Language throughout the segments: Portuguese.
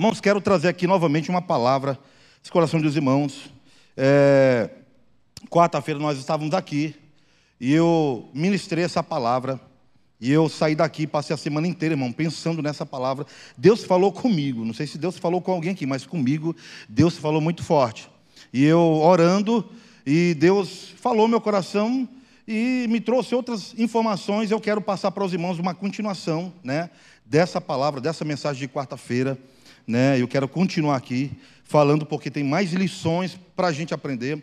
Irmãos, quero trazer aqui novamente uma palavra, esse coração dos irmãos. É, Quarta-feira nós estávamos aqui e eu ministrei essa palavra. E eu saí daqui, passei a semana inteira, irmão, pensando nessa palavra. Deus falou comigo. Não sei se Deus falou com alguém aqui, mas comigo, Deus falou muito forte. E eu orando, e Deus falou meu coração e me trouxe outras informações. Eu quero passar para os irmãos uma continuação, né, dessa palavra, dessa mensagem de quarta-feira, né? Eu quero continuar aqui falando porque tem mais lições para a gente aprender.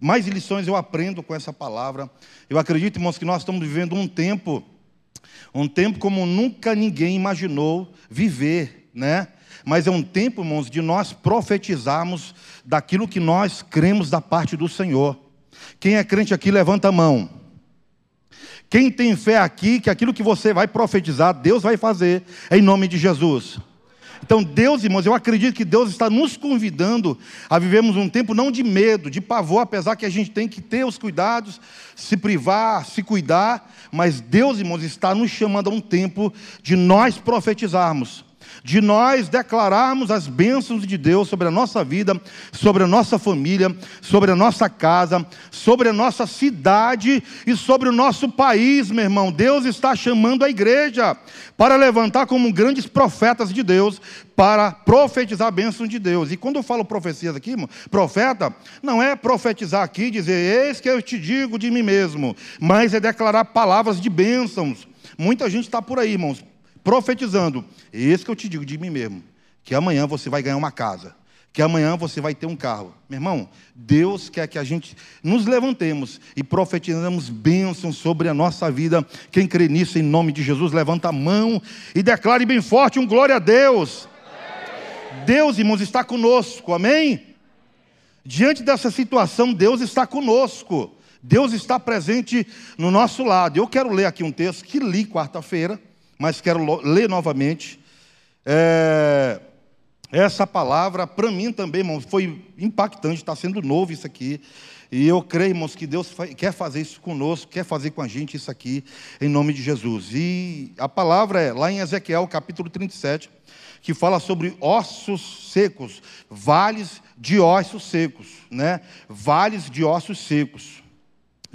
Mais lições eu aprendo com essa palavra. Eu acredito, irmãos, que nós estamos vivendo um tempo um tempo como nunca ninguém imaginou viver, né? Mas é um tempo, irmãos, de nós profetizarmos daquilo que nós cremos da parte do Senhor. Quem é crente aqui, levanta a mão. Quem tem fé aqui, que aquilo que você vai profetizar, Deus vai fazer, em nome de Jesus. Então, Deus, irmãos, eu acredito que Deus está nos convidando a vivermos um tempo não de medo, de pavor, apesar que a gente tem que ter os cuidados, se privar, se cuidar, mas Deus, irmãos, está nos chamando a um tempo de nós profetizarmos de nós declararmos as bênçãos de Deus sobre a nossa vida, sobre a nossa família, sobre a nossa casa, sobre a nossa cidade e sobre o nosso país, meu irmão. Deus está chamando a igreja para levantar como grandes profetas de Deus, para profetizar a bênção de Deus. E quando eu falo profecias aqui, profeta, não é profetizar aqui, dizer, eis que eu te digo de mim mesmo, mas é declarar palavras de bênçãos. Muita gente está por aí, irmãos, profetizando. Esse que eu te digo de mim mesmo, que amanhã você vai ganhar uma casa, que amanhã você vai ter um carro. Meu irmão, Deus quer que a gente nos levantemos e profetizamos bênçãos sobre a nossa vida. Quem crê nisso, em nome de Jesus, levanta a mão e declare bem forte um glória a Deus. Deus, irmãos, está conosco, amém? Diante dessa situação, Deus está conosco. Deus está presente no nosso lado. Eu quero ler aqui um texto que li quarta-feira mas quero ler novamente. É, essa palavra, para mim também, irmãos, foi impactante, está sendo novo isso aqui. E eu creio, irmãos, que Deus quer fazer isso conosco, quer fazer com a gente isso aqui, em nome de Jesus. E a palavra é lá em Ezequiel, capítulo 37, que fala sobre ossos secos, vales de ossos secos, né? Vales de ossos secos.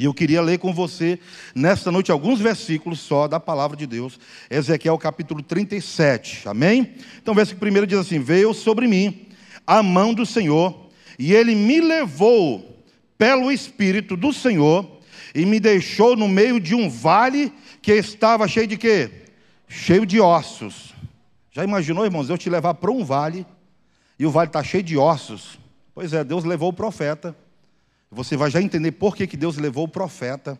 E eu queria ler com você, nesta noite, alguns versículos só da palavra de Deus. Ezequiel capítulo 37. Amém? Então, o versículo 1 diz assim: Veio sobre mim a mão do Senhor, e ele me levou pelo Espírito do Senhor, e me deixou no meio de um vale que estava cheio de quê? Cheio de ossos. Já imaginou, irmãos, eu te levar para um vale, e o vale está cheio de ossos? Pois é, Deus levou o profeta você vai já entender por que, que Deus levou o profeta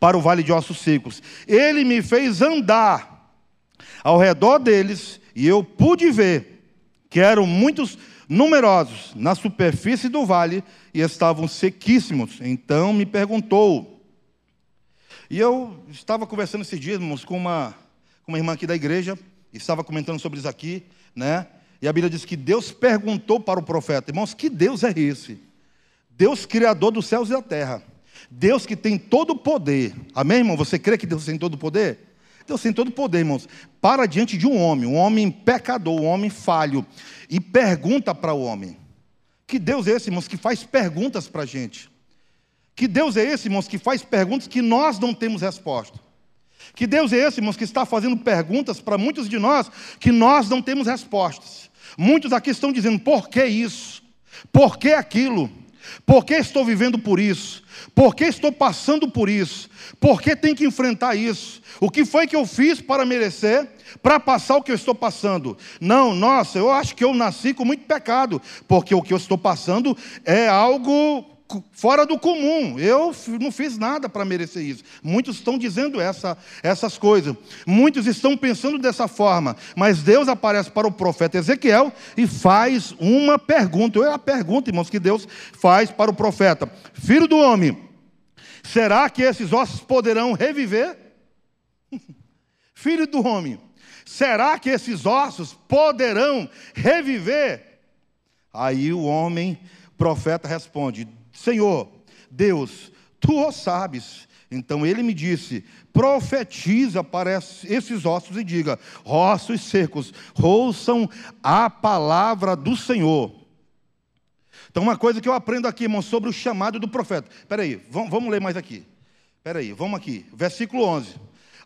para o vale de ossos secos. Ele me fez andar ao redor deles e eu pude ver que eram muitos numerosos na superfície do vale e estavam sequíssimos. Então me perguntou. E eu estava conversando esses dias, irmãos, com uma, com uma irmã aqui da igreja, estava comentando sobre isso aqui, né? E a Bíblia diz que Deus perguntou para o profeta, irmãos, que Deus é esse? Deus criador dos céus e da terra. Deus que tem todo o poder. Amém, irmão? Você crê que Deus tem todo o poder? Deus tem todo o poder, irmãos. Para diante de um homem, um homem pecador, um homem falho, e pergunta para o homem. Que Deus é esse, irmãos, que faz perguntas para a gente? Que Deus é esse, irmãos, que faz perguntas que nós não temos resposta? Que Deus é esse, irmãos, que está fazendo perguntas para muitos de nós que nós não temos respostas? Muitos aqui estão dizendo: por que isso? Por que aquilo? Por que estou vivendo por isso? Por que estou passando por isso? Por que tenho que enfrentar isso? O que foi que eu fiz para merecer, para passar o que eu estou passando? Não, nossa, eu acho que eu nasci com muito pecado, porque o que eu estou passando é algo fora do comum. Eu não fiz nada para merecer isso. Muitos estão dizendo essa, essas coisas. Muitos estão pensando dessa forma. Mas Deus aparece para o profeta Ezequiel e faz uma pergunta. É a pergunta, irmãos, que Deus faz para o profeta: Filho do homem, será que esses ossos poderão reviver? Filho do homem, será que esses ossos poderão reviver? Aí o homem, profeta, responde: Senhor, Deus, tu o sabes. Então ele me disse: profetiza para esses ossos e diga: ossos secos, ouçam a palavra do Senhor. Então, uma coisa que eu aprendo aqui, irmão, sobre o chamado do profeta. Espera aí, vamos, ler mais aqui. Espera aí, vamos aqui. Versículo 11.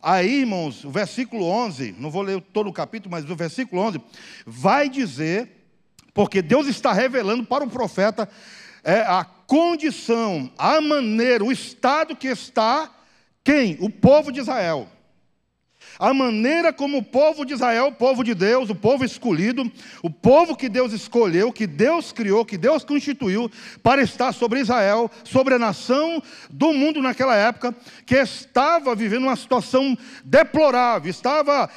Aí, irmãos, o versículo 11, não vou ler todo o capítulo, mas o versículo 11 vai dizer, porque Deus está revelando para o profeta é, a condição, a maneira, o estado que está quem? O povo de Israel. A maneira como o povo de Israel, o povo de Deus, o povo escolhido, o povo que Deus escolheu, que Deus criou, que Deus constituiu para estar sobre Israel, sobre a nação do mundo naquela época, que estava vivendo uma situação deplorável, estava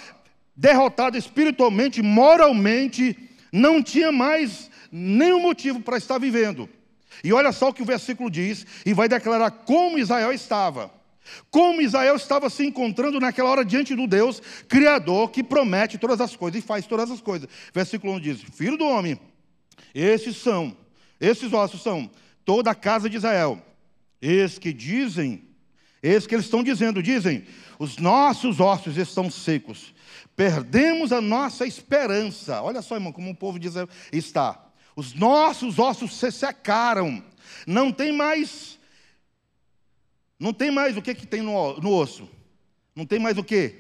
derrotada espiritualmente, moralmente, não tinha mais nenhum motivo para estar vivendo. E olha só o que o versículo diz, e vai declarar como Israel estava. Como Israel estava se encontrando naquela hora diante do Deus Criador que promete todas as coisas e faz todas as coisas. Versículo 1 diz: Filho do homem, esses são, esses ossos são toda a casa de Israel. Esses que dizem, esses que eles estão dizendo, dizem: os nossos ossos estão secos, perdemos a nossa esperança. Olha só, irmão, como o povo diz, está. Os nossos ossos se secaram. Não tem mais. Não tem mais o que, que tem no, no osso. Não tem mais o que?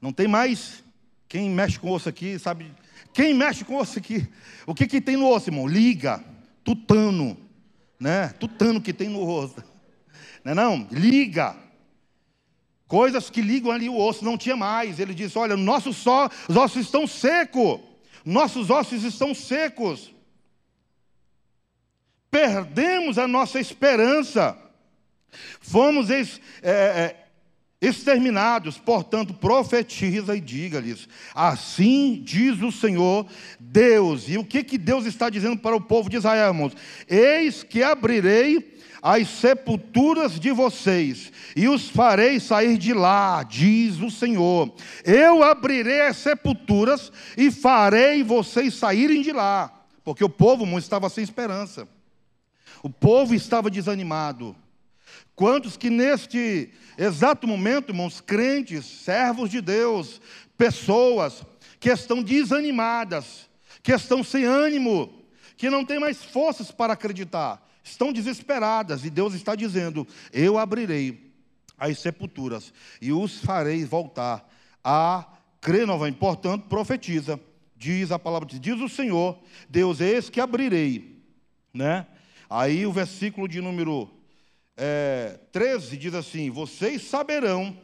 Não tem mais. Quem mexe com osso aqui sabe. Quem mexe com osso aqui? O que, que tem no osso, irmão? Liga, tutano, né? Tutano que tem no osso. Não é não? Liga. Coisas que ligam ali o osso, não tinha mais. Ele disse: Olha, nossos ossos estão secos. Nossos ossos estão secos perdemos a nossa esperança, fomos ex, é, é, exterminados, portanto, profetiza e diga-lhes: assim diz o Senhor Deus. E o que, que Deus está dizendo para o povo de Israel, irmãos? Eis que abrirei as sepulturas de vocês e os farei sair de lá, diz o Senhor. Eu abrirei as sepulturas e farei vocês saírem de lá, porque o povo estava sem esperança. O povo estava desanimado. Quantos que neste exato momento, irmãos, crentes, servos de Deus, pessoas que estão desanimadas, que estão sem ânimo, que não têm mais forças para acreditar, estão desesperadas, e Deus está dizendo: Eu abrirei as sepulturas e os farei voltar a crer novamente. Portanto, profetiza, diz a palavra, diz o Senhor, Deus, eis que abrirei, né? Aí o versículo de número é, 13 diz assim: Vocês saberão,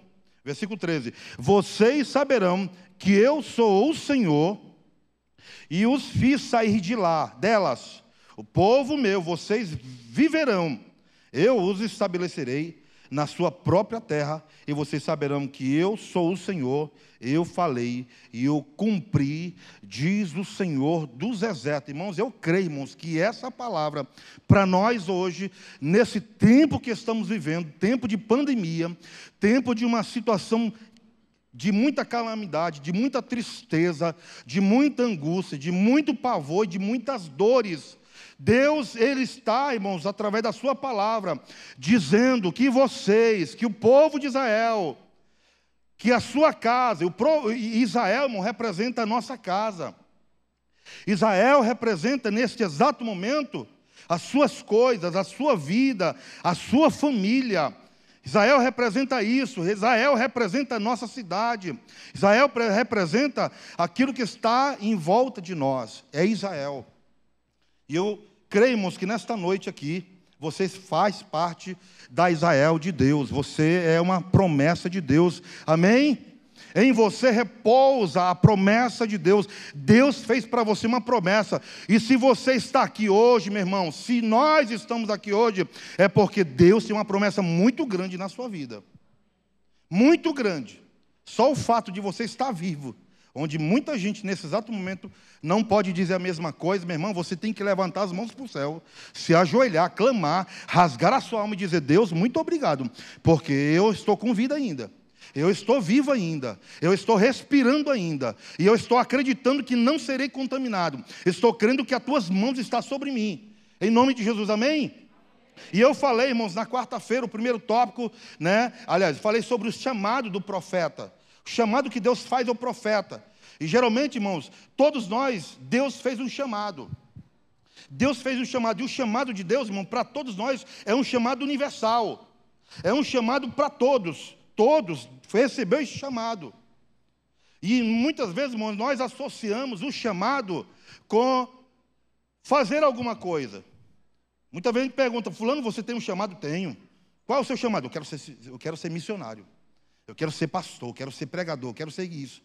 versículo 13: Vocês saberão que eu sou o Senhor e os fiz sair de lá, delas. O povo meu, vocês viverão, eu os estabelecerei na sua própria terra, e vocês saberão que eu sou o Senhor, eu falei e eu cumpri, diz o Senhor dos exércitos. Irmãos, eu creio, irmãos, que essa palavra, para nós hoje, nesse tempo que estamos vivendo, tempo de pandemia, tempo de uma situação de muita calamidade, de muita tristeza, de muita angústia, de muito pavor, de muitas dores, Deus, Ele está, irmãos, através da Sua palavra, dizendo que vocês, que o povo de Israel, que a sua casa, o Israel, irmão, representa a nossa casa. Israel representa neste exato momento as suas coisas, a sua vida, a sua família. Israel representa isso, Israel representa a nossa cidade, Israel representa aquilo que está em volta de nós, é Israel. E eu Cremos que nesta noite aqui, você faz parte da Israel de Deus, você é uma promessa de Deus, amém? Em você repousa a promessa de Deus. Deus fez para você uma promessa. E se você está aqui hoje, meu irmão, se nós estamos aqui hoje, é porque Deus tem uma promessa muito grande na sua vida. Muito grande. Só o fato de você estar vivo onde muita gente nesse exato momento não pode dizer a mesma coisa, meu irmão, você tem que levantar as mãos para o céu, se ajoelhar, clamar, rasgar a sua alma e dizer: Deus, muito obrigado, porque eu estou com vida ainda. Eu estou vivo ainda, eu estou respirando ainda, e eu estou acreditando que não serei contaminado. Estou crendo que as tuas mãos estão sobre mim. Em nome de Jesus, amém? E eu falei, irmãos, na quarta-feira, o primeiro tópico, né? Aliás, falei sobre o chamado do profeta. O chamado que Deus faz ao profeta. E geralmente, irmãos, todos nós, Deus fez um chamado. Deus fez um chamado. E o chamado de Deus, irmão, para todos nós, é um chamado universal. É um chamado para todos. Todos receberam esse chamado. E muitas vezes, irmãos, nós associamos o chamado com fazer alguma coisa. Muitas vezes a gente pergunta, fulano, você tem um chamado? Tenho. Qual é o seu chamado? Eu quero ser, eu quero ser missionário. Eu quero ser pastor, quero ser pregador, quero ser isso.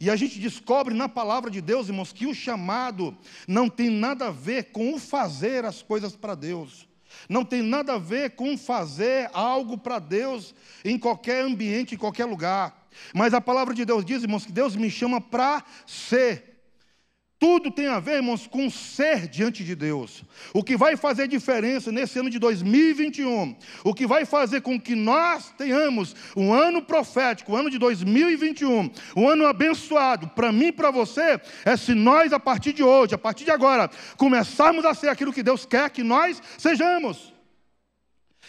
E a gente descobre na palavra de Deus, irmãos, que o chamado não tem nada a ver com o fazer as coisas para Deus. Não tem nada a ver com fazer algo para Deus em qualquer ambiente, em qualquer lugar. Mas a palavra de Deus diz, irmãos, que Deus me chama para ser. Tudo tem a ver, irmãos, com ser diante de Deus. O que vai fazer diferença nesse ano de 2021, o que vai fazer com que nós tenhamos um ano profético, o um ano de 2021, um ano abençoado, para mim e para você, é se nós, a partir de hoje, a partir de agora, começarmos a ser aquilo que Deus quer que nós sejamos.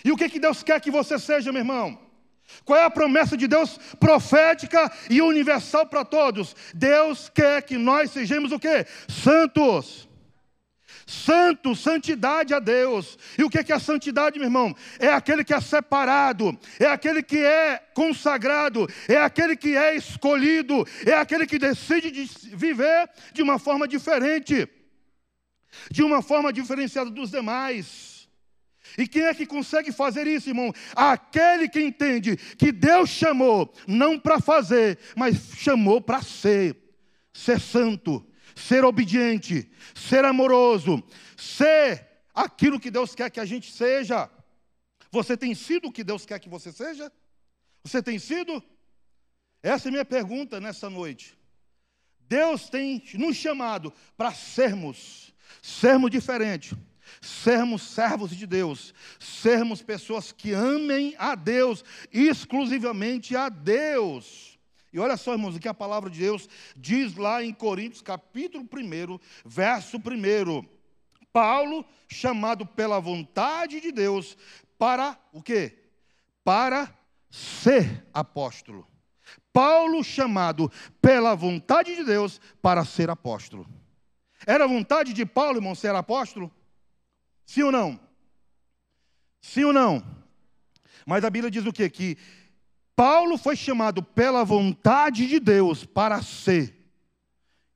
E o que, que Deus quer que você seja, meu irmão? Qual é a promessa de Deus profética e universal para todos? Deus quer que nós sejamos o quê? Santos. Santo, santidade a Deus. E o que é a santidade, meu irmão? É aquele que é separado, é aquele que é consagrado, é aquele que é escolhido, é aquele que decide de viver de uma forma diferente, de uma forma diferenciada dos demais. E quem é que consegue fazer isso, irmão? Aquele que entende que Deus chamou não para fazer, mas chamou para ser. Ser santo, ser obediente, ser amoroso, ser aquilo que Deus quer que a gente seja. Você tem sido o que Deus quer que você seja? Você tem sido? Essa é a minha pergunta nessa noite. Deus tem nos chamado para sermos, sermos diferentes sermos servos de Deus, sermos pessoas que amem a Deus, exclusivamente a Deus. E olha só, irmãos, o que a palavra de Deus diz lá em Coríntios, capítulo 1, verso 1. Paulo, chamado pela vontade de Deus, para o quê? Para ser apóstolo. Paulo, chamado pela vontade de Deus para ser apóstolo. Era vontade de Paulo, irmão, ser apóstolo? Sim ou não? Sim ou não? Mas a Bíblia diz o quê? Que Paulo foi chamado pela vontade de Deus para ser.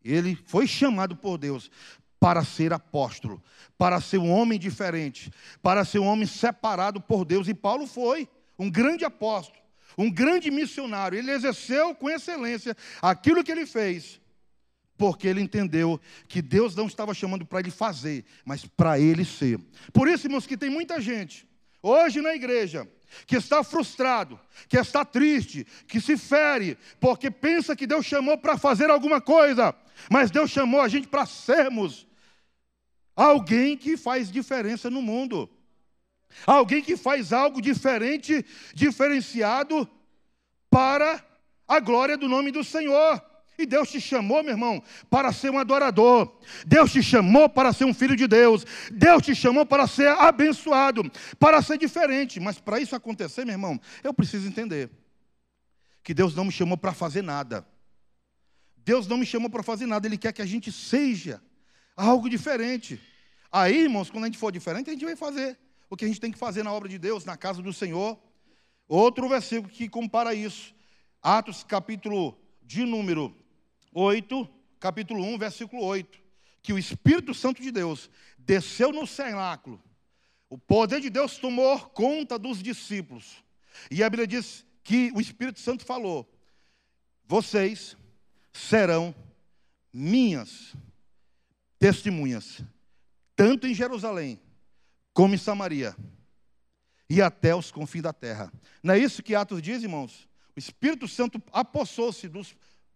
Ele foi chamado por Deus para ser apóstolo, para ser um homem diferente, para ser um homem separado por Deus. E Paulo foi um grande apóstolo, um grande missionário. Ele exerceu com excelência aquilo que ele fez porque ele entendeu que Deus não estava chamando para ele fazer, mas para ele ser. Por isso, irmãos, que tem muita gente hoje na igreja que está frustrado, que está triste, que se fere, porque pensa que Deus chamou para fazer alguma coisa, mas Deus chamou a gente para sermos alguém que faz diferença no mundo. Alguém que faz algo diferente, diferenciado para a glória do nome do Senhor. E Deus te chamou, meu irmão, para ser um adorador. Deus te chamou para ser um filho de Deus. Deus te chamou para ser abençoado, para ser diferente. Mas para isso acontecer, meu irmão, eu preciso entender que Deus não me chamou para fazer nada. Deus não me chamou para fazer nada, Ele quer que a gente seja algo diferente. Aí, irmãos, quando a gente for diferente, a gente vai fazer o que a gente tem que fazer na obra de Deus, na casa do Senhor. Outro versículo que compara isso. Atos capítulo de número 8, capítulo 1, versículo 8, que o Espírito Santo de Deus desceu no cenáculo, o poder de Deus tomou conta dos discípulos, e a Bíblia diz que o Espírito Santo falou: vocês serão minhas testemunhas, tanto em Jerusalém como em Samaria, e até os confins da terra. Não é isso que Atos diz, irmãos? O Espírito Santo apossou-se dos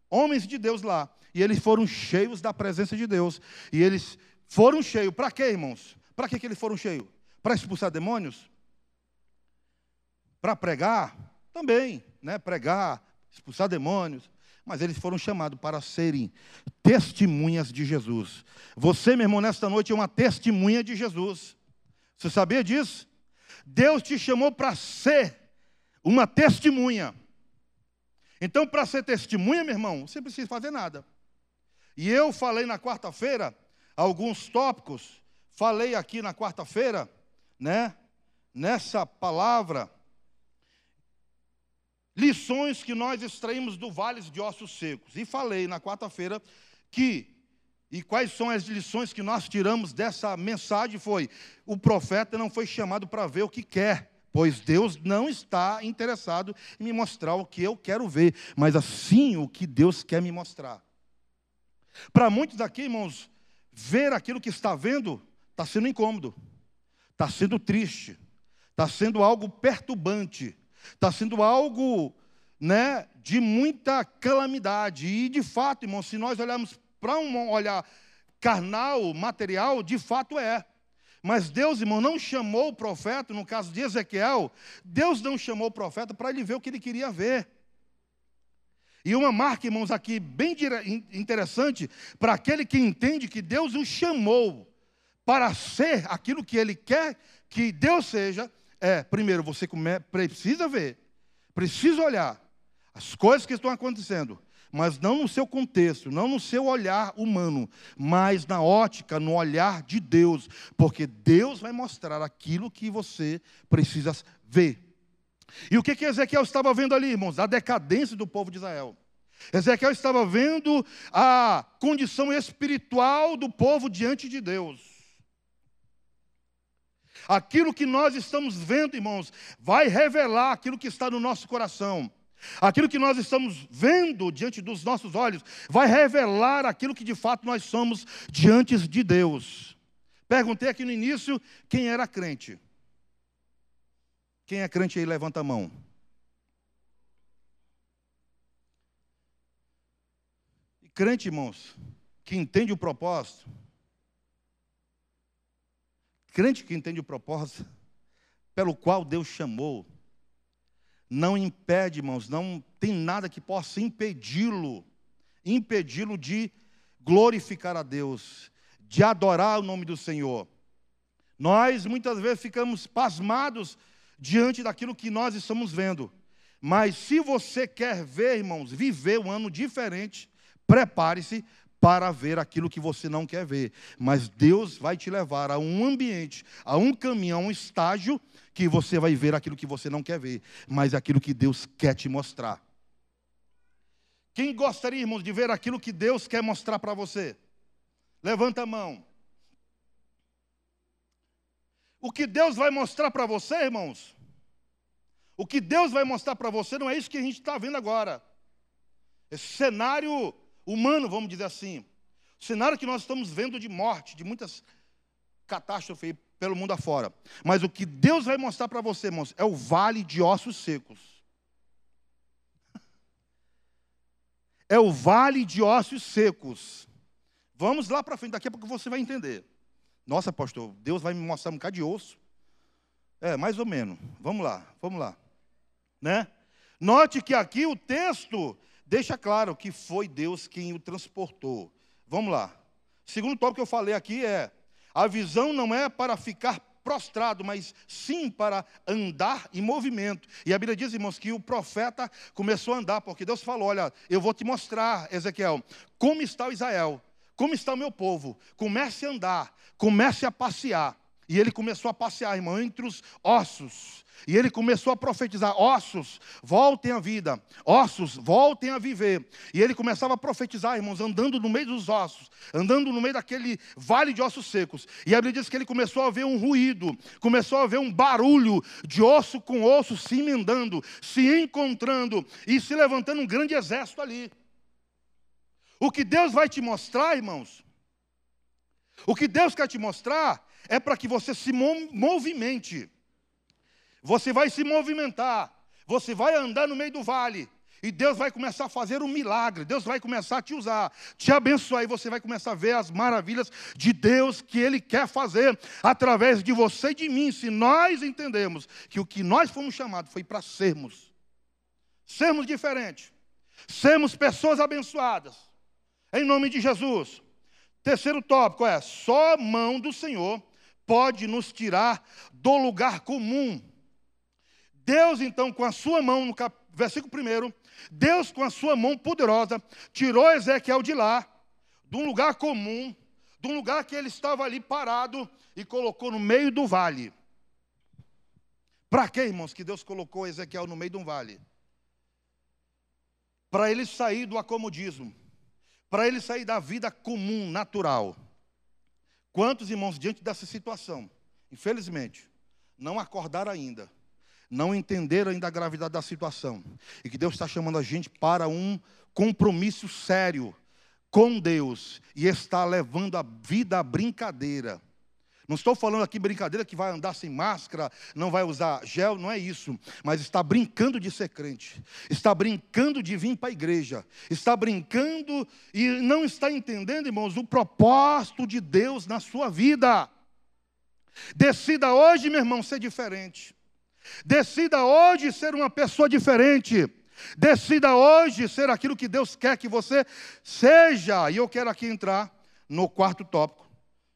homens de Deus lá. E eles foram cheios da presença de Deus. E eles foram cheios. Para quê, irmãos? Para que, que eles foram cheios? Para expulsar demônios? Para pregar? Também, né? Pregar, expulsar demônios. Mas eles foram chamados para serem testemunhas de Jesus. Você, meu irmão, nesta noite é uma testemunha de Jesus. Você sabia disso? Deus te chamou para ser uma testemunha. Então, para ser testemunha, meu irmão, você precisa fazer nada. E eu falei na quarta-feira alguns tópicos, falei aqui na quarta-feira, né? Nessa palavra, lições que nós extraímos do Vale de Ossos Secos. E falei na quarta-feira que e quais são as lições que nós tiramos dessa mensagem? Foi: o profeta não foi chamado para ver o que quer, pois Deus não está interessado em me mostrar o que eu quero ver, mas assim o que Deus quer me mostrar. Para muitos aqui, irmãos, ver aquilo que está vendo está sendo incômodo, está sendo triste, está sendo algo perturbante, está sendo algo né, de muita calamidade. E de fato, irmãos, se nós olharmos para um olhar carnal, material, de fato é. Mas Deus, irmão, não chamou o profeta, no caso de Ezequiel, Deus não chamou o profeta para ele ver o que ele queria ver. E uma marca, irmãos, aqui bem interessante para aquele que entende que Deus o chamou para ser aquilo que ele quer que Deus seja, é, primeiro, você precisa ver, precisa olhar as coisas que estão acontecendo, mas não no seu contexto, não no seu olhar humano, mas na ótica, no olhar de Deus, porque Deus vai mostrar aquilo que você precisa ver. E o que, que Ezequiel estava vendo ali, irmãos? A decadência do povo de Israel. Ezequiel estava vendo a condição espiritual do povo diante de Deus. Aquilo que nós estamos vendo, irmãos, vai revelar aquilo que está no nosso coração. Aquilo que nós estamos vendo diante dos nossos olhos vai revelar aquilo que de fato nós somos diante de Deus. Perguntei aqui no início quem era crente. Quem é crente aí, levanta a mão. E crente, irmãos, que entende o propósito. Crente que entende o propósito pelo qual Deus chamou não impede, irmãos, não tem nada que possa impedi-lo, impedi-lo de glorificar a Deus, de adorar o nome do Senhor. Nós muitas vezes ficamos pasmados diante daquilo que nós estamos vendo. Mas se você quer ver, irmãos, viver um ano diferente, prepare-se para ver aquilo que você não quer ver. Mas Deus vai te levar a um ambiente, a um caminho, a um estágio que você vai ver aquilo que você não quer ver, mas aquilo que Deus quer te mostrar. Quem gostaria, irmãos, de ver aquilo que Deus quer mostrar para você? Levanta a mão. O que Deus vai mostrar para você, irmãos? O que Deus vai mostrar para você não é isso que a gente está vendo agora. Esse cenário humano, vamos dizer assim. O cenário que nós estamos vendo de morte, de muitas catástrofes pelo mundo afora. Mas o que Deus vai mostrar para você, irmãos, é o vale de ossos secos. É o vale de ossos secos. Vamos lá para frente, daqui a pouco você vai entender. Nossa, pastor, Deus vai me mostrar um bocado de osso. É, mais ou menos. Vamos lá, vamos lá. Né? Note que aqui o texto deixa claro que foi Deus quem o transportou. Vamos lá. O segundo tópico que eu falei aqui é a visão não é para ficar prostrado, mas sim para andar em movimento. E a Bíblia diz, irmãos, que o profeta começou a andar, porque Deus falou: Olha, eu vou te mostrar, Ezequiel, como está Israel, como está o meu povo. Comece a andar, comece a passear. E ele começou a passear, irmão, entre os ossos. E ele começou a profetizar: ossos, voltem à vida, ossos, voltem a viver. E ele começava a profetizar, irmãos, andando no meio dos ossos, andando no meio daquele vale de ossos secos. E a Bíblia diz que ele começou a ver um ruído, começou a ver um barulho de osso com osso se emendando, se encontrando e se levantando um grande exército ali. O que Deus vai te mostrar, irmãos, o que Deus quer te mostrar é para que você se movimente. Você vai se movimentar, você vai andar no meio do vale, e Deus vai começar a fazer um milagre, Deus vai começar a te usar, te abençoar, e você vai começar a ver as maravilhas de Deus que Ele quer fazer através de você e de mim, se nós entendemos que o que nós fomos chamados foi para sermos, sermos diferentes, sermos pessoas abençoadas, em nome de Jesus. Terceiro tópico é: só mão do Senhor pode nos tirar do lugar comum. Deus, então, com a sua mão, no cap... versículo 1, Deus, com a sua mão poderosa, tirou Ezequiel de lá, de um lugar comum, de um lugar que ele estava ali parado, e colocou no meio do vale. Para quê, irmãos, que Deus colocou Ezequiel no meio de um vale? Para ele sair do acomodismo, para ele sair da vida comum, natural. Quantos irmãos, diante dessa situação, infelizmente, não acordaram ainda, não entenderam ainda a gravidade da situação, e que Deus está chamando a gente para um compromisso sério com Deus, e está levando a vida à brincadeira. Não estou falando aqui brincadeira que vai andar sem máscara, não vai usar gel, não é isso. Mas está brincando de ser crente, está brincando de vir para a igreja, está brincando e não está entendendo, irmãos, o propósito de Deus na sua vida. Decida hoje, meu irmão, ser diferente. Decida hoje ser uma pessoa diferente. Decida hoje ser aquilo que Deus quer que você seja. E eu quero aqui entrar no quarto tópico,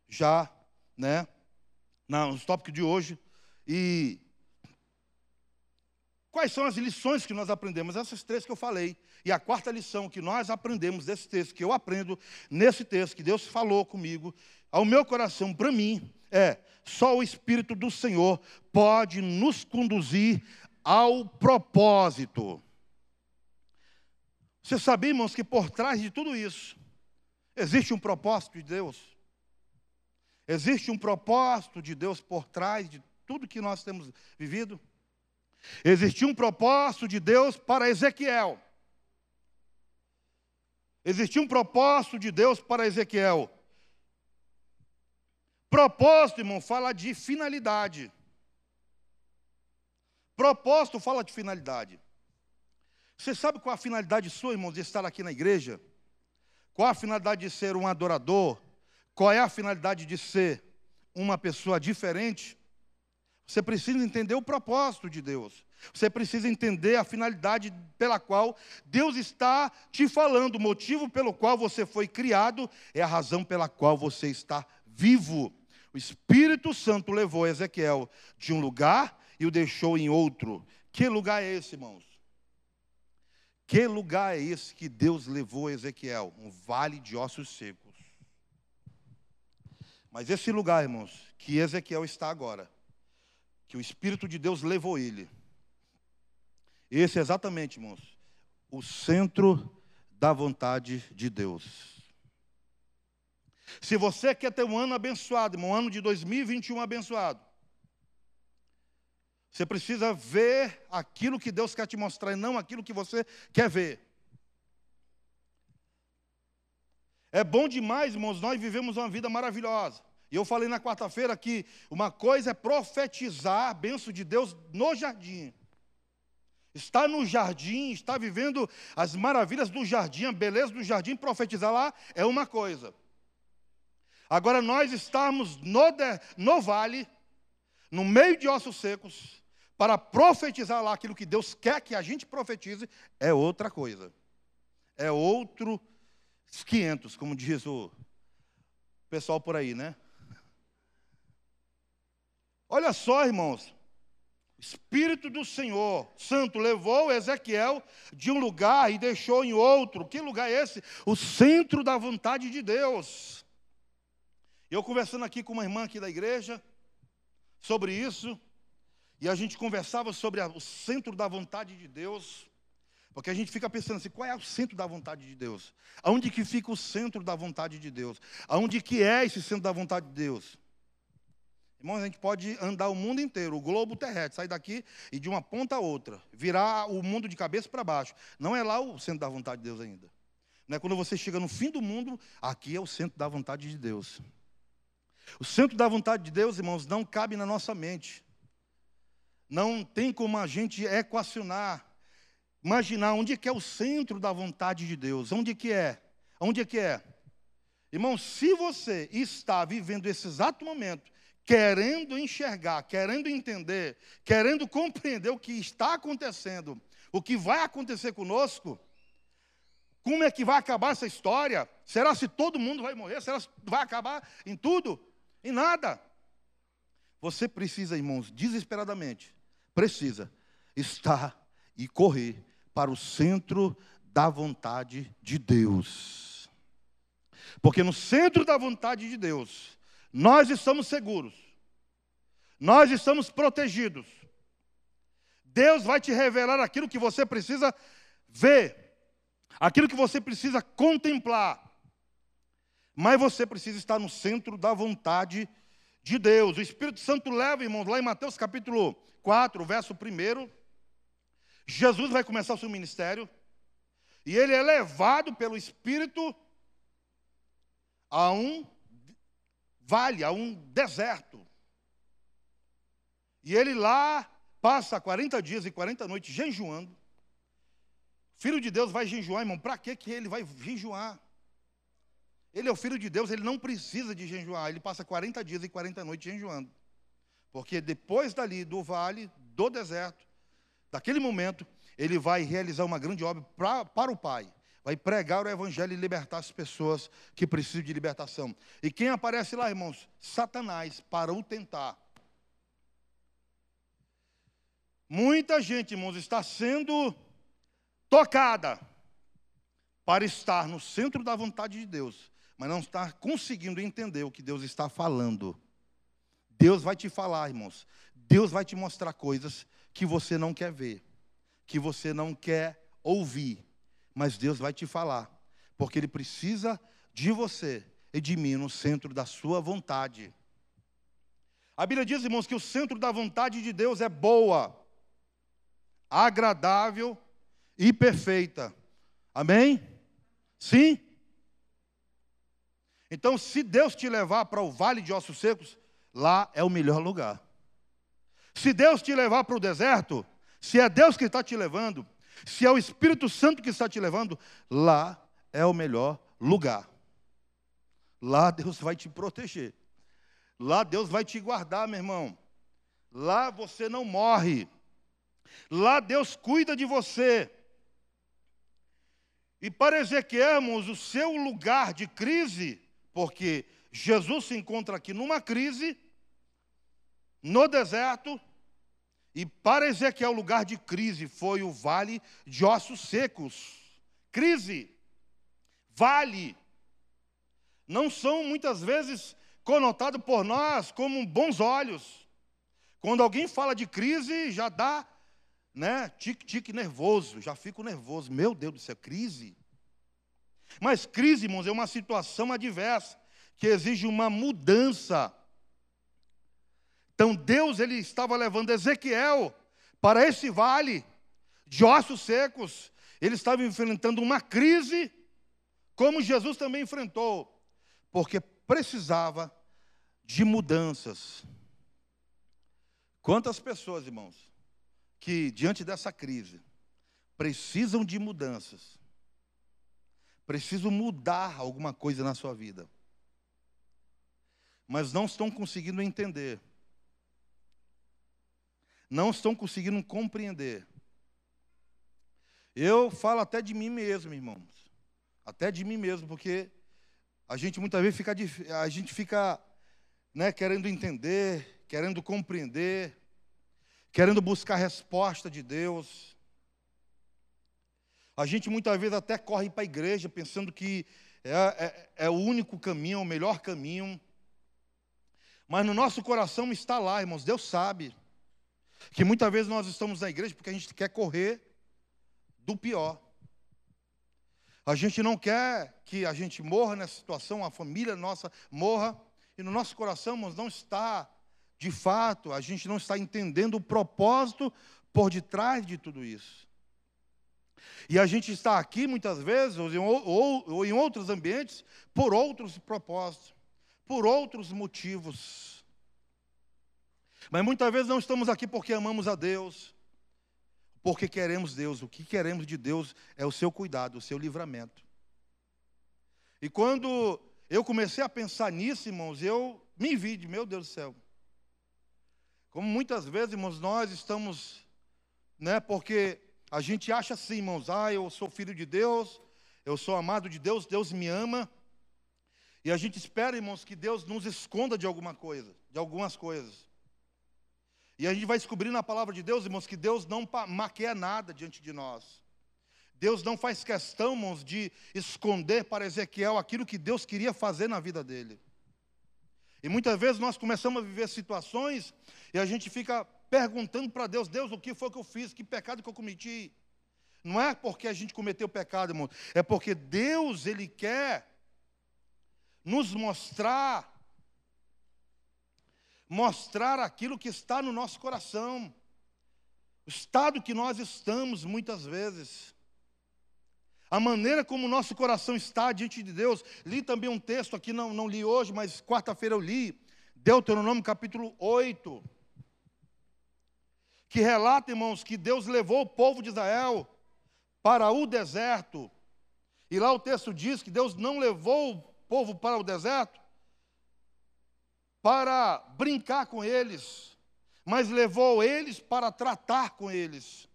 já né, nos tópicos de hoje. E quais são as lições que nós aprendemos? Essas três que eu falei. E a quarta lição que nós aprendemos desse texto, que eu aprendo nesse texto, que Deus falou comigo, ao meu coração, para mim, é: só o Espírito do Senhor pode nos conduzir ao propósito. Você sabe, irmãos, que por trás de tudo isso existe um propósito de Deus? Existe um propósito de Deus por trás de tudo que nós temos vivido? Existia um propósito de Deus para Ezequiel. Existia um propósito de Deus para Ezequiel. Propósito, irmão, fala de finalidade. Propósito fala de finalidade. Você sabe qual a finalidade sua, irmão, de estar aqui na igreja? Qual a finalidade de ser um adorador? Qual é a finalidade de ser uma pessoa diferente? Você precisa entender o propósito de Deus. Você precisa entender a finalidade pela qual Deus está te falando. O motivo pelo qual você foi criado é a razão pela qual você está vivo. O Espírito Santo levou Ezequiel de um lugar e o deixou em outro. Que lugar é esse, irmãos? Que lugar é esse que Deus levou Ezequiel? Um vale de ossos secos. Mas esse lugar, irmãos, que Ezequiel está agora, que o Espírito de Deus levou ele, esse é exatamente, irmãos, o centro da vontade de Deus. Se você quer ter um ano abençoado, um ano de 2021 abençoado, você precisa ver aquilo que Deus quer te mostrar e não aquilo que você quer ver. É bom demais, irmãos, nós vivemos uma vida maravilhosa. E eu falei na quarta-feira que uma coisa é profetizar a benção de Deus no jardim. Está no jardim, está vivendo as maravilhas do jardim, a beleza do jardim, profetizar lá é uma coisa. Agora nós estamos no, no vale, no meio de ossos secos, para profetizar lá aquilo que Deus quer que a gente profetize, é outra coisa. É outro 500, como diz o pessoal por aí, né? Olha só, irmãos. Espírito do Senhor Santo levou Ezequiel de um lugar e deixou em outro. Que lugar é esse? O centro da vontade de Deus. Eu conversando aqui com uma irmã aqui da igreja sobre isso, e a gente conversava sobre o centro da vontade de Deus. Porque a gente fica pensando assim, qual é o centro da vontade de Deus? Aonde que fica o centro da vontade de Deus? Aonde que é esse centro da vontade de Deus? Irmãos, a gente pode andar o mundo inteiro, o globo terrestre, sair daqui e de uma ponta a outra, virar o mundo de cabeça para baixo. Não é lá o centro da vontade de Deus ainda. Não é quando você chega no fim do mundo, aqui é o centro da vontade de Deus. O centro da vontade de Deus, irmãos, não cabe na nossa mente. Não tem como a gente equacionar imaginar onde é que é o centro da vontade de Deus, onde é que é? Onde é que é? Irmão, se você está vivendo esse exato momento, querendo enxergar, querendo entender, querendo compreender o que está acontecendo, o que vai acontecer conosco, como é que vai acabar essa história? Será se todo mundo vai morrer? Será se vai acabar em tudo? Em nada. Você precisa, irmãos, desesperadamente, precisa estar e correr para o centro da vontade de Deus. Porque no centro da vontade de Deus, nós estamos seguros, nós estamos protegidos. Deus vai te revelar aquilo que você precisa ver, aquilo que você precisa contemplar. Mas você precisa estar no centro da vontade de Deus. O Espírito Santo leva, irmãos, lá em Mateus capítulo 4, verso 1. Jesus vai começar o seu ministério. E ele é levado pelo Espírito a um vale, a um deserto. E ele lá passa 40 dias e 40 noites jejuando. Filho de Deus vai jejuar, irmão. Para que ele vai jejuar? Ele é o filho de Deus, ele não precisa de jejuar. Ele passa 40 dias e 40 noites jejuando. Porque depois dali, do vale, do deserto, daquele momento, ele vai realizar uma grande obra pra, para o Pai. Vai pregar o Evangelho e libertar as pessoas que precisam de libertação. E quem aparece lá, irmãos? Satanás, para o tentar. Muita gente, irmãos, está sendo tocada para estar no centro da vontade de Deus, mas não está conseguindo entender o que Deus está falando. Deus vai te falar, irmãos. Deus vai te mostrar coisas que você não quer ver, que você não quer ouvir, mas Deus vai te falar, porque Ele precisa de você e de mim no centro da sua vontade. A Bíblia diz, irmãos, que o centro da vontade de Deus é boa, agradável e perfeita. Amém? Sim? Então, se Deus te levar para o vale de ossos secos, lá é o melhor lugar. Se Deus te levar para o deserto, se é Deus que está te levando, se é o Espírito Santo que está te levando, lá é o melhor lugar. Lá Deus vai te proteger. Lá Deus vai te guardar, meu irmão. Lá você não morre. Lá Deus cuida de você. E para Ezequiel, o seu lugar de crise porque Jesus se encontra aqui numa crise, no deserto, e para Ezequiel, o lugar de crise foi o vale de ossos secos. Crise, vale, não são muitas vezes conotados por nós como bons olhos. Quando alguém fala de crise, já dá, né, tique-tique nervoso, já fico nervoso. Meu Deus do céu, crise. Mas crise, irmãos, é uma situação adversa que exige uma mudança. Então Deus ele estava levando Ezequiel para esse vale de ossos secos. Ele estava enfrentando uma crise, como Jesus também enfrentou, porque precisava de mudanças. Quantas pessoas, irmãos, que diante dessa crise precisam de mudanças, Preciso mudar alguma coisa na sua vida. Mas não estão conseguindo entender. Não estão conseguindo compreender. Eu falo até de mim mesmo, irmãos. Até de mim mesmo, porque a gente muitas vezes fica, a gente fica né, querendo entender, querendo compreender, querendo buscar resposta de Deus. A gente muitas vezes até corre para a igreja pensando que é, é, é o único caminho, é o melhor caminho. Mas no nosso coração está lá, irmãos, Deus sabe. Que muitas vezes nós estamos na igreja porque a gente quer correr do pior. A gente não quer que a gente morra nessa situação, a família nossa morra, e no nosso coração, irmãos, não está, de fato, a gente não está entendendo o propósito por detrás de tudo isso. E a gente está aqui muitas vezes, ou ou, ou em outros ambientes, por outros propósitos, por outros motivos. Mas muitas vezes não estamos aqui porque amamos a Deus, porque queremos Deus. O que queremos de Deus é o seu cuidado, o seu livramento. E quando eu comecei a pensar nisso, irmãos, eu me vi de, meu Deus do céu. Como muitas vezes, irmãos, nós estamos, né, porque a gente acha assim, irmãos, ah, eu sou filho de Deus, eu sou amado de Deus, Deus me ama. E a gente espera, irmãos, que Deus nos esconda de alguma coisa, de algumas coisas. E a gente vai descobrir na palavra de Deus, irmãos, que Deus não maquia nada diante de nós. Deus não faz questão, irmãos, de esconder para Ezequiel aquilo que Deus queria fazer na vida dele. E muitas vezes nós começamos a viver situações e a gente fica perguntando para Deus: Deus, o que foi que eu fiz? Que pecado que eu cometi? Não é porque a gente cometeu pecado, irmão, é porque Deus, Ele quer nos mostrar, mostrar aquilo que está no nosso coração, o estado que nós estamos muitas vezes. A maneira como o nosso coração está diante de Deus. Li também um texto aqui, não, não li hoje, mas quarta-feira eu li. Deuteronômio capítulo 8. Que relata, irmãos, que Deus levou o povo de Israel para o deserto. E lá o texto diz que Deus não levou o povo para o deserto para brincar com eles, mas levou eles para tratar com eles,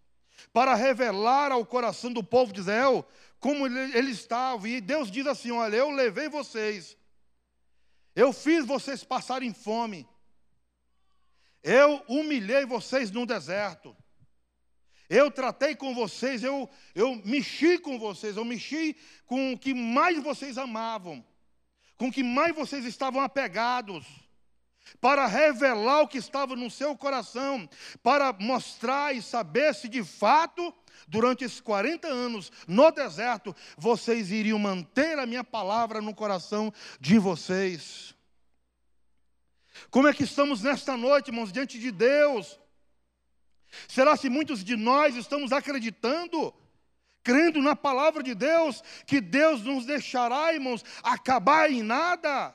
para revelar ao coração do povo de Israel como ele, estava. E Deus diz assim: Olha, eu levei vocês, eu fiz vocês passarem fome, eu humilhei vocês no deserto. Eu tratei com vocês, eu, eu mexi com vocês, eu mexi com o que mais vocês amavam, com o que mais vocês estavam apegados, para revelar o que estava no seu coração, para mostrar e saber se de fato, durante esses 40 anos no deserto, vocês iriam manter a minha palavra no coração de vocês. Como é que estamos nesta noite, irmãos, diante de Deus? Será se muitos de nós estamos acreditando, crendo na palavra de Deus, que Deus nos deixará, irmãos, acabar em nada?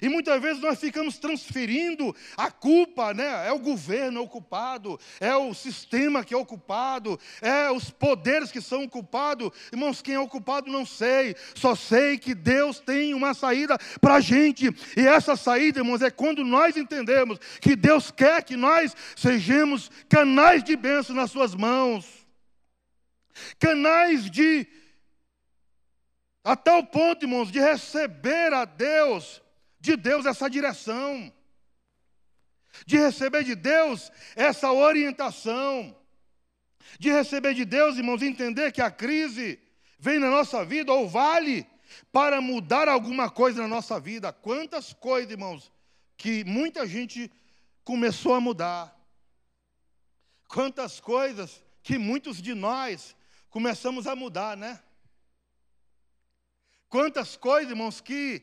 E muitas vezes nós ficamos transferindo a culpa, né? É o governo ocupado, é o sistema que é ocupado, é os poderes que são ocupados. Irmãos, quem é ocupado não sei, só sei que Deus tem uma saída para a gente. E essa saída, irmãos, é quando nós entendemos que Deus quer que nós sejamos canais de bênção nas Suas mãos, canais de. A tal ponto, irmãos, de receber a Deus de Deus essa direção, de receber de Deus essa orientação, de receber de Deus, irmãos, entender que a crise vem na nossa vida ou vale para mudar alguma coisa na nossa vida. Quantas coisas, irmãos, que muita gente começou a mudar. Quantas coisas que muitos de nós começamos a mudar, né? Quantas coisas, irmãos, que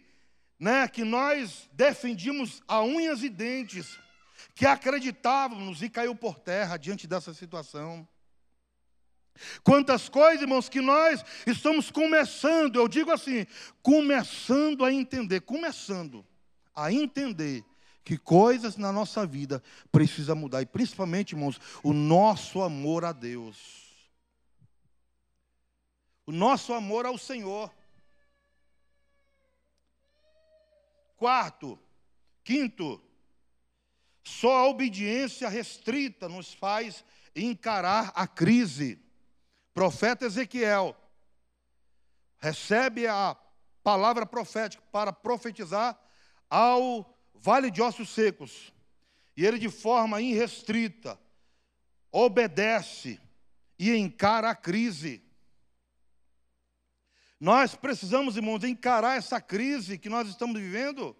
né, que nós defendíamos a unhas e dentes, que acreditávamos e caiu por terra diante dessa situação. Quantas coisas, irmãos, que nós estamos começando, eu digo assim, começando a entender, começando a entender que coisas na nossa vida precisa mudar, e principalmente, irmãos, o nosso amor a Deus. O nosso amor ao Senhor. Quarto, quinto, só a obediência restrita nos faz encarar a crise. Profeta Ezequiel recebe a palavra profética para profetizar ao vale de ossos secos. E ele, de forma irrestrita, obedece e encara a crise. Nós precisamos, irmãos, encarar essa crise que nós estamos vivendo,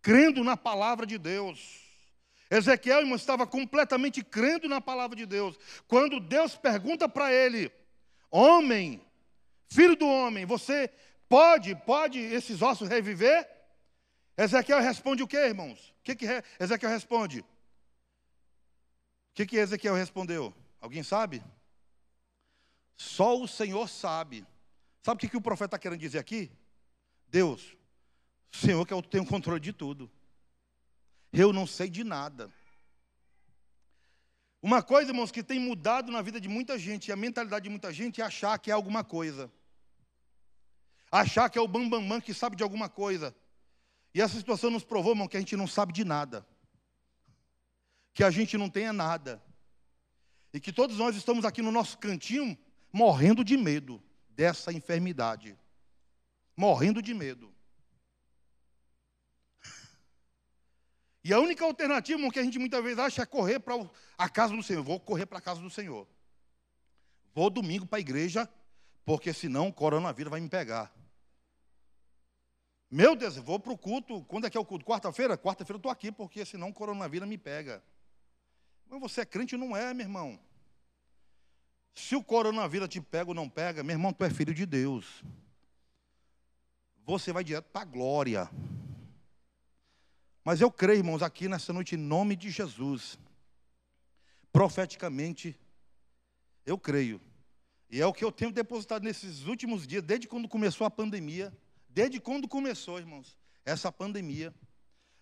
crendo na palavra de Deus. Ezequiel, irmão, estava completamente crendo na palavra de Deus. Quando Deus pergunta para ele: Homem, filho do homem, você pode, pode esses ossos reviver? Ezequiel responde o que, irmãos? O que, que Ezequiel responde? O que, que Ezequiel respondeu? Alguém sabe? Só o Senhor sabe. Sabe o que, que o profeta está querendo dizer aqui? Deus, o Senhor que eu tenho controle de tudo. Eu não sei de nada. Uma coisa, irmãos, que tem mudado na vida de muita gente, e a mentalidade de muita gente é achar que é alguma coisa. Achar que é o bambambam bam, bam, que sabe de alguma coisa. E essa situação nos provou, irmão, que a gente não sabe de nada. Que a gente não tenha nada. E que todos nós estamos aqui no nosso cantinho morrendo de medo dessa enfermidade, morrendo de medo. E a única alternativa, que a gente muitas vezes acha é correr para a casa do Senhor. Vou correr para a casa do Senhor. Vou domingo para a igreja, porque senão o coronavírus vai me pegar. Meu Deus, vou para o culto. Quando é que é o culto? Quarta-feira? Quarta-feira eu estou aqui, porque senão o coronavírus me pega. Mas você é crente não é, meu irmão? Se o coronavírus te pega ou não pega, meu irmão, tu é filho de Deus. Você vai direto para a glória. Mas eu creio, irmãos, aqui nessa noite, em nome de Jesus, profeticamente, eu creio. E é o que eu tenho depositado nesses últimos dias, desde quando começou a pandemia. Desde quando começou, irmãos, essa pandemia.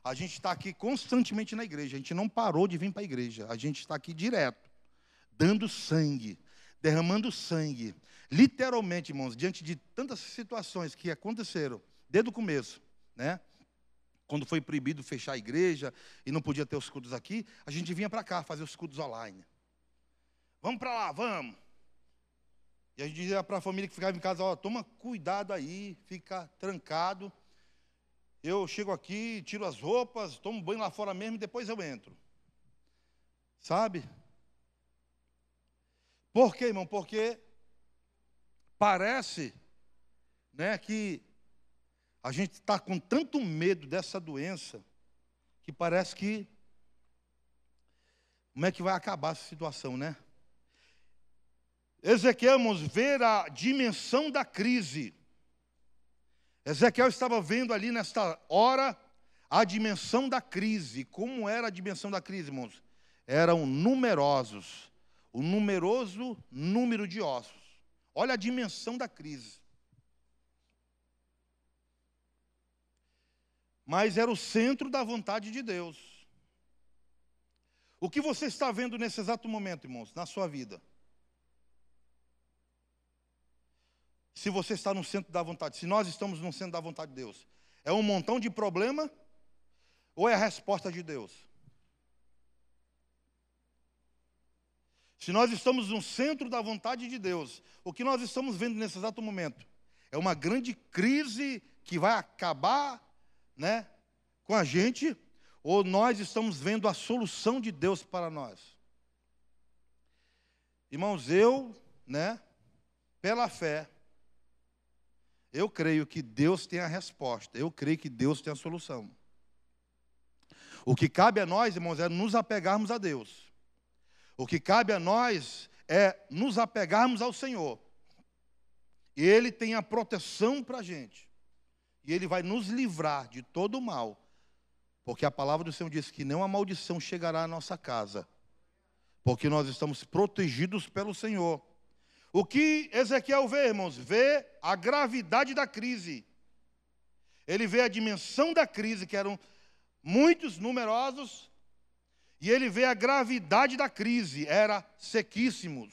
A gente está aqui constantemente na igreja. A gente não parou de vir para a igreja. A gente está aqui direto, dando sangue, derramando sangue. Literalmente, irmãos, diante de tantas situações que aconteceram desde o começo, né? Quando foi proibido fechar a igreja e não podia ter os cultos aqui, a gente vinha para cá fazer os cultos online. Vamos para lá, vamos. E a gente dizia para a família que ficava em casa, ó, toma cuidado aí, fica trancado. Eu chego aqui, tiro as roupas, tomo banho lá fora mesmo e depois eu entro. Sabe? Por quê, irmão? Porque parece né, que a gente está com tanto medo dessa doença que parece que como é que vai acabar essa situação, né? Ezequiel, vamos ver a dimensão da crise. Ezequiel estava vendo ali nesta hora a dimensão da crise. Como era a dimensão da crise, irmãos? Eram numerosos, o numeroso número de ossos. Olha a dimensão da crise. mas era o centro da vontade de Deus. O que você está vendo nesse exato momento, irmãos, na sua vida? Se você está no centro da vontade, se nós estamos no centro da vontade de Deus, é um montão de problema ou é a resposta de Deus? Se nós estamos no centro da vontade de Deus, o que nós estamos vendo nesse exato momento é uma grande crise que vai acabar né, com a gente, ou nós estamos vendo a solução de Deus para nós. Irmãos, eu, né, pela fé, eu creio que Deus tem a resposta, eu creio que Deus tem a solução. O que cabe a nós, irmãos, é nos apegarmos a Deus. O que cabe a nós é nos apegarmos ao Senhor. Ele tem a proteção para a gente. E Ele vai nos livrar de todo o mal. Porque a palavra do Senhor diz que não a maldição chegará à nossa casa. Porque nós estamos protegidos pelo Senhor. O que Ezequiel vê, irmãos? Vê a gravidade da crise. Ele vê a dimensão da crise, que eram muitos, numerosos. E ele vê a gravidade da crise, era sequíssimos.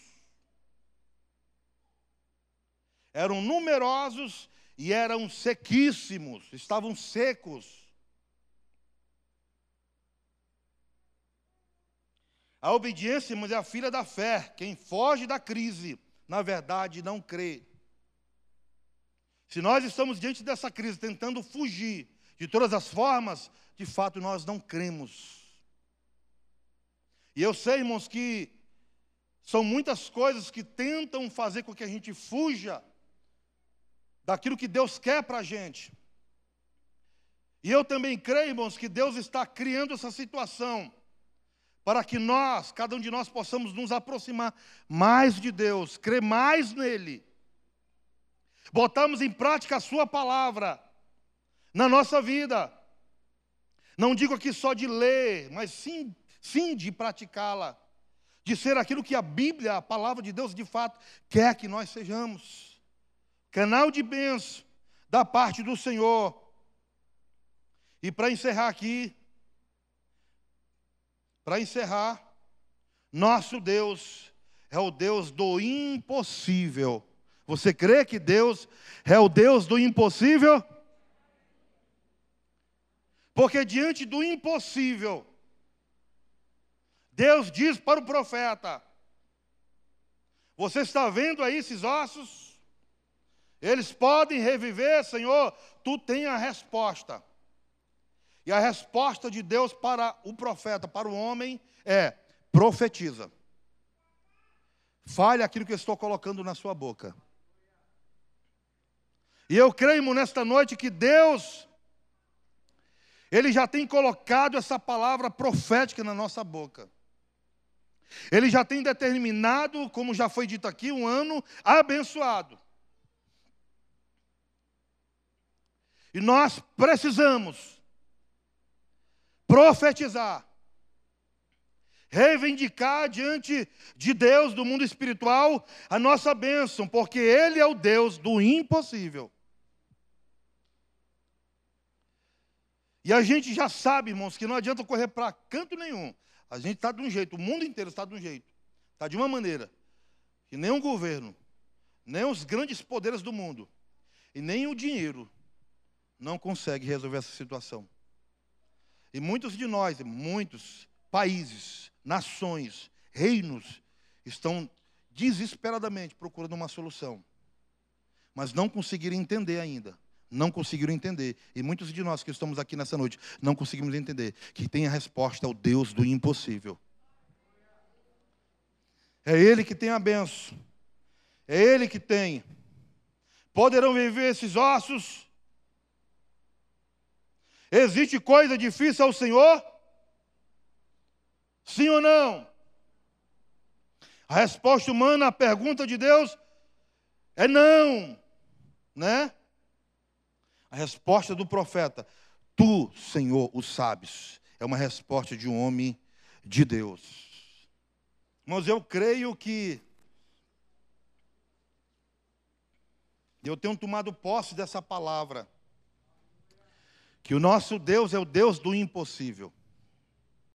Eram numerosos e eram sequíssimos, estavam secos. A obediência, irmãos, é a filha da fé. Quem foge da crise, na verdade, não crê. Se nós estamos diante dessa crise tentando fugir de todas as formas, de fato nós não cremos. E eu sei, irmãos, que são muitas coisas que tentam fazer com que a gente fuja daquilo que Deus quer para a gente. E eu também creio, irmãos, que Deus está criando essa situação para que nós, cada um de nós, possamos nos aproximar mais de Deus, crer mais nele, botamos em prática a Sua palavra na nossa vida. Não digo aqui só de ler, mas sim, sim de praticá-la, de ser aquilo que a Bíblia, a palavra de Deus, de fato, quer que nós sejamos canal de bênção da parte do Senhor. E para encerrar aqui, para encerrar, nosso Deus é o Deus do impossível. Você crê que Deus é o Deus do impossível? Porque diante do impossível, Deus diz para o profeta: Você está vendo aí esses ossos? Eles podem reviver, Senhor, tu tem a resposta. E a resposta de Deus para o profeta, para o homem, é: profetiza. Fale aquilo que eu estou colocando na sua boca. E eu creio nesta noite que Deus, Ele já tem colocado essa palavra profética na nossa boca. Ele já tem determinado, como já foi dito aqui, um ano abençoado. E nós precisamos profetizar, reivindicar diante de Deus, do mundo espiritual, a nossa bênção, porque Ele é o Deus do impossível. E a gente já sabe, irmãos, que não adianta correr para canto nenhum. A gente está de um jeito, o mundo inteiro está de um jeito, está de uma maneira, que nem o governo, nem os grandes poderes do mundo, e nem o dinheiro não consegue resolver essa situação. E muitos de nós, muitos países, nações, reinos, estão desesperadamente procurando uma solução, mas não conseguiram entender ainda. Não conseguiram entender. E muitos de nós que estamos aqui nessa noite não conseguimos entender que tem a resposta ao Deus do impossível. É Ele que tem a benção. É Ele que tem. Poderão viver esses ossos Existe coisa difícil ao Senhor? Sim ou não? A resposta humana à pergunta de Deus é não, né? A resposta do profeta, tu, Senhor, o sabes, é uma resposta de um homem de Deus. Mas eu creio que eu tenho tomado posse dessa palavra que o nosso Deus é o Deus do impossível.